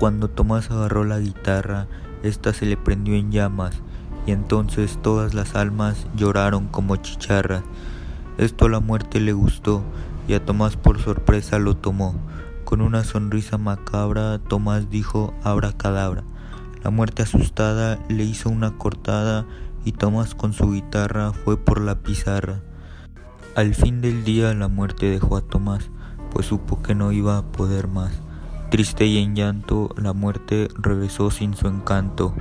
Cuando Tomás agarró la guitarra, ésta se le prendió en llamas, y entonces todas las almas lloraron como chicharras. Esto a la muerte le gustó, y a Tomás por sorpresa lo tomó. Con una sonrisa macabra, Tomás dijo abra cadabra. La muerte asustada le hizo una cortada y Tomás con su guitarra fue por la pizarra. Al fin del día la muerte dejó a Tomás, pues supo que no iba a poder más. Triste y en llanto, la muerte regresó sin su encanto.